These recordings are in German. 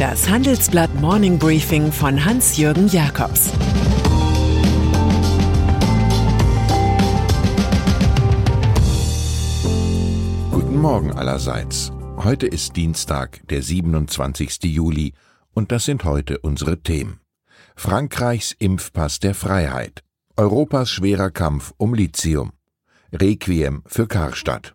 Das Handelsblatt Morning Briefing von Hans-Jürgen Jakobs Guten Morgen allerseits. Heute ist Dienstag, der 27. Juli, und das sind heute unsere Themen. Frankreichs Impfpass der Freiheit. Europas schwerer Kampf um Lithium. Requiem für Karstadt.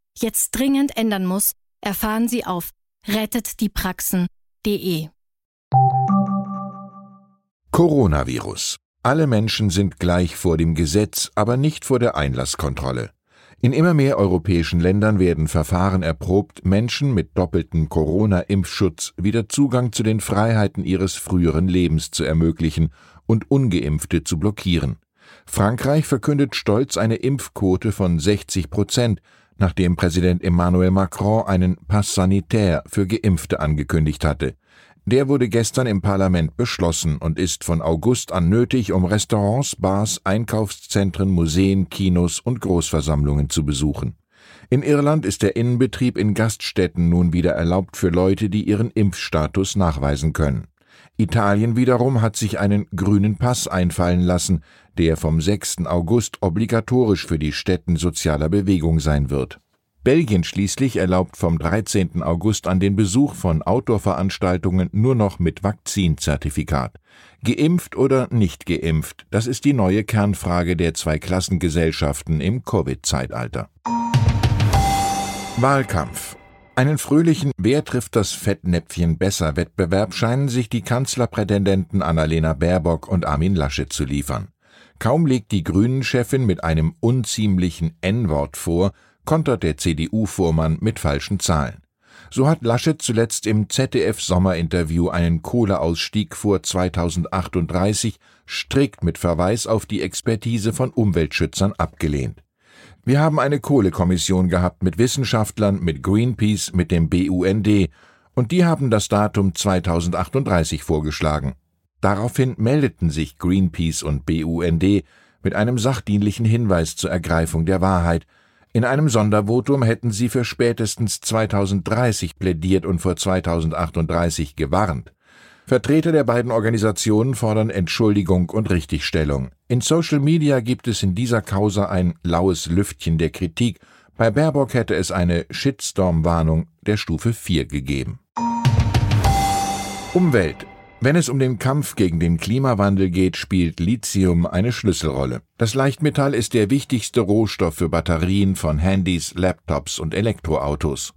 jetzt dringend ändern muss, erfahren Sie auf rettetdiepraxen.de. Coronavirus. Alle Menschen sind gleich vor dem Gesetz, aber nicht vor der Einlasskontrolle. In immer mehr europäischen Ländern werden Verfahren erprobt, Menschen mit doppeltem Corona-Impfschutz wieder Zugang zu den Freiheiten ihres früheren Lebens zu ermöglichen und ungeimpfte zu blockieren. Frankreich verkündet stolz eine Impfquote von 60 Prozent, nachdem Präsident Emmanuel Macron einen Pass sanitaire für Geimpfte angekündigt hatte. Der wurde gestern im Parlament beschlossen und ist von August an nötig, um Restaurants, Bars, Einkaufszentren, Museen, Kinos und Großversammlungen zu besuchen. In Irland ist der Innenbetrieb in Gaststätten nun wieder erlaubt für Leute, die ihren Impfstatus nachweisen können. Italien wiederum hat sich einen grünen Pass einfallen lassen, der vom 6. August obligatorisch für die Städten sozialer Bewegung sein wird. Belgien schließlich erlaubt vom 13. August an den Besuch von Outdoor-Veranstaltungen nur noch mit Vakzinzertifikat. Geimpft oder nicht geimpft, das ist die neue Kernfrage der Zweiklassengesellschaften im Covid-Zeitalter. Wahlkampf einen fröhlichen Wer trifft das Fettnäpfchen besser Wettbewerb scheinen sich die Kanzlerprätendenten Annalena Baerbock und Armin Laschet zu liefern. Kaum legt die Grünen-Chefin mit einem unziemlichen N-Wort vor, kontert der CDU-Vormann mit falschen Zahlen. So hat Laschet zuletzt im ZDF-Sommerinterview einen Kohleausstieg vor 2038 strikt mit Verweis auf die Expertise von Umweltschützern abgelehnt. Wir haben eine Kohlekommission gehabt mit Wissenschaftlern, mit Greenpeace, mit dem BUND, und die haben das Datum 2038 vorgeschlagen. Daraufhin meldeten sich Greenpeace und BUND mit einem sachdienlichen Hinweis zur Ergreifung der Wahrheit. In einem Sondervotum hätten sie für spätestens 2030 plädiert und vor 2038 gewarnt. Vertreter der beiden Organisationen fordern Entschuldigung und Richtigstellung. In Social Media gibt es in dieser Causa ein laues Lüftchen der Kritik. Bei Baerbock hätte es eine Shitstorm-Warnung der Stufe 4 gegeben. Umwelt. Wenn es um den Kampf gegen den Klimawandel geht, spielt Lithium eine Schlüsselrolle. Das Leichtmetall ist der wichtigste Rohstoff für Batterien von Handys, Laptops und Elektroautos.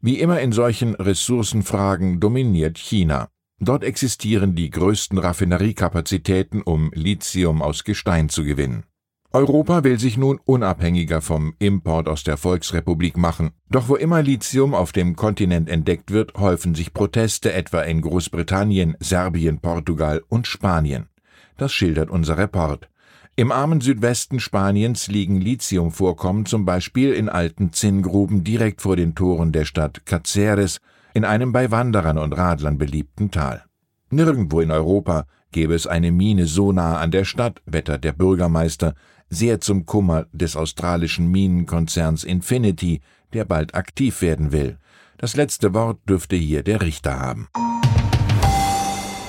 Wie immer in solchen Ressourcenfragen dominiert China. Dort existieren die größten Raffineriekapazitäten, um Lithium aus Gestein zu gewinnen. Europa will sich nun unabhängiger vom Import aus der Volksrepublik machen. Doch wo immer Lithium auf dem Kontinent entdeckt wird, häufen sich Proteste etwa in Großbritannien, Serbien, Portugal und Spanien. Das schildert unser Report. Im armen Südwesten Spaniens liegen Lithiumvorkommen zum Beispiel in alten Zinngruben direkt vor den Toren der Stadt Caceres, in einem bei Wanderern und Radlern beliebten Tal. Nirgendwo in Europa gäbe es eine Mine so nah an der Stadt, wettert der Bürgermeister, sehr zum Kummer des australischen Minenkonzerns Infinity, der bald aktiv werden will. Das letzte Wort dürfte hier der Richter haben.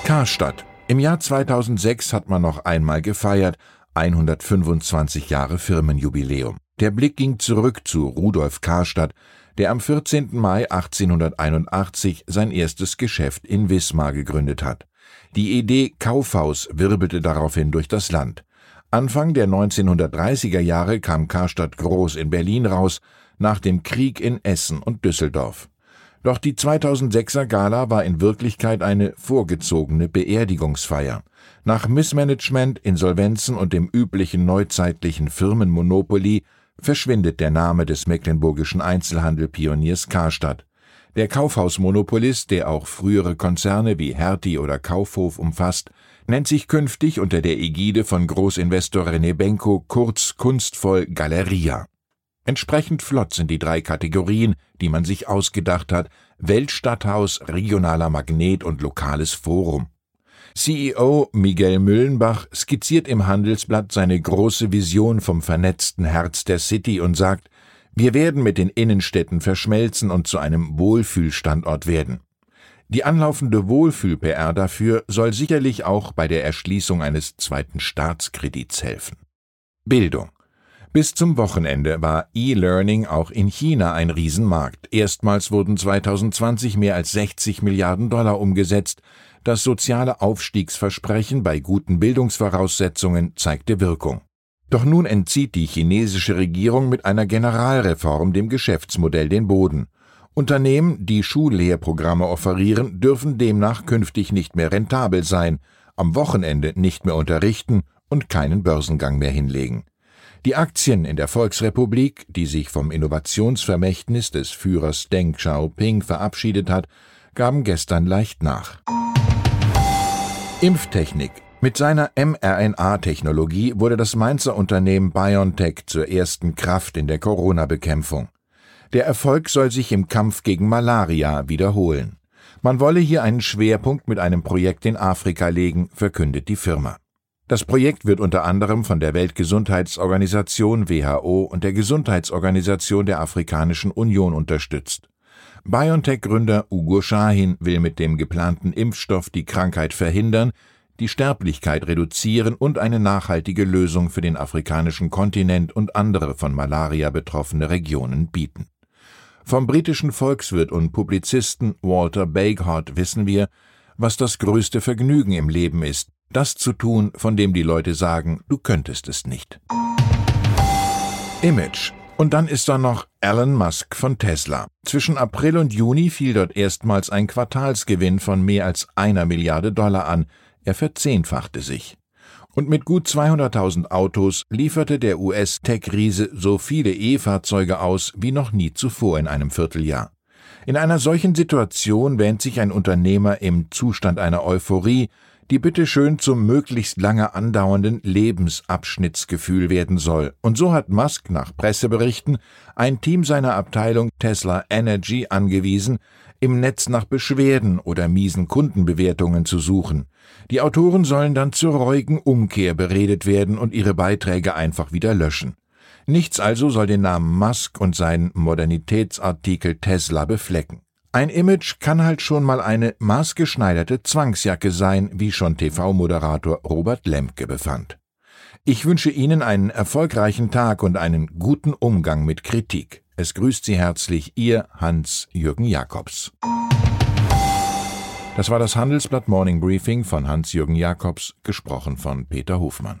Karstadt. Im Jahr 2006 hat man noch einmal gefeiert, 125 Jahre Firmenjubiläum. Der Blick ging zurück zu Rudolf Karstadt, der am 14. Mai 1881 sein erstes Geschäft in Wismar gegründet hat. Die Idee Kaufhaus wirbelte daraufhin durch das Land. Anfang der 1930er Jahre kam Karstadt groß in Berlin raus, nach dem Krieg in Essen und Düsseldorf. Doch die 2006er Gala war in Wirklichkeit eine vorgezogene Beerdigungsfeier. Nach Missmanagement, Insolvenzen und dem üblichen neuzeitlichen Firmenmonopoly verschwindet der Name des mecklenburgischen Einzelhandelpioniers Karstadt. Der Kaufhausmonopolist, der auch frühere Konzerne wie Hertie oder Kaufhof umfasst, nennt sich künftig unter der Ägide von Großinvestor René Benko kurz kunstvoll Galeria. Entsprechend flott sind die drei Kategorien, die man sich ausgedacht hat, Weltstadthaus, regionaler Magnet und lokales Forum. CEO Miguel Müllenbach skizziert im Handelsblatt seine große Vision vom vernetzten Herz der City und sagt, wir werden mit den Innenstädten verschmelzen und zu einem Wohlfühlstandort werden. Die anlaufende Wohlfühl-PR dafür soll sicherlich auch bei der Erschließung eines zweiten Staatskredits helfen. Bildung. Bis zum Wochenende war E-Learning auch in China ein Riesenmarkt. Erstmals wurden 2020 mehr als 60 Milliarden Dollar umgesetzt. Das soziale Aufstiegsversprechen bei guten Bildungsvoraussetzungen zeigte Wirkung. Doch nun entzieht die chinesische Regierung mit einer Generalreform dem Geschäftsmodell den Boden. Unternehmen, die Schullehrprogramme offerieren, dürfen demnach künftig nicht mehr rentabel sein, am Wochenende nicht mehr unterrichten und keinen Börsengang mehr hinlegen. Die Aktien in der Volksrepublik, die sich vom Innovationsvermächtnis des Führers Deng Xiaoping verabschiedet hat, gaben gestern leicht nach. Impftechnik. Mit seiner mRNA-Technologie wurde das Mainzer Unternehmen BioNTech zur ersten Kraft in der Corona-Bekämpfung. Der Erfolg soll sich im Kampf gegen Malaria wiederholen. Man wolle hier einen Schwerpunkt mit einem Projekt in Afrika legen, verkündet die Firma. Das Projekt wird unter anderem von der Weltgesundheitsorganisation WHO und der Gesundheitsorganisation der Afrikanischen Union unterstützt. BioNTech-Gründer Ugo Shahin will mit dem geplanten Impfstoff die Krankheit verhindern, die Sterblichkeit reduzieren und eine nachhaltige Lösung für den afrikanischen Kontinent und andere von Malaria betroffene Regionen bieten. Vom britischen Volkswirt und Publizisten Walter Bagehot wissen wir, was das größte Vergnügen im Leben ist, das zu tun, von dem die Leute sagen, du könntest es nicht. Image. Und dann ist da noch Elon Musk von Tesla. Zwischen April und Juni fiel dort erstmals ein Quartalsgewinn von mehr als einer Milliarde Dollar an. Er verzehnfachte sich. Und mit gut 200.000 Autos lieferte der US-Tech-Riese so viele E-Fahrzeuge aus wie noch nie zuvor in einem Vierteljahr. In einer solchen Situation wähnt sich ein Unternehmer im Zustand einer Euphorie, die bitteschön zum möglichst lange andauernden Lebensabschnittsgefühl werden soll. Und so hat Musk nach Presseberichten ein Team seiner Abteilung Tesla Energy angewiesen, im Netz nach Beschwerden oder miesen Kundenbewertungen zu suchen. Die Autoren sollen dann zur reuigen Umkehr beredet werden und ihre Beiträge einfach wieder löschen. Nichts also soll den Namen Musk und seinen Modernitätsartikel Tesla beflecken. Ein Image kann halt schon mal eine maßgeschneiderte Zwangsjacke sein, wie schon TV-Moderator Robert Lemke befand. Ich wünsche Ihnen einen erfolgreichen Tag und einen guten Umgang mit Kritik. Es grüßt Sie herzlich Ihr Hans-Jürgen Jakobs. Das war das Handelsblatt Morning Briefing von Hans-Jürgen Jakobs, gesprochen von Peter Hofmann.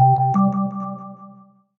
you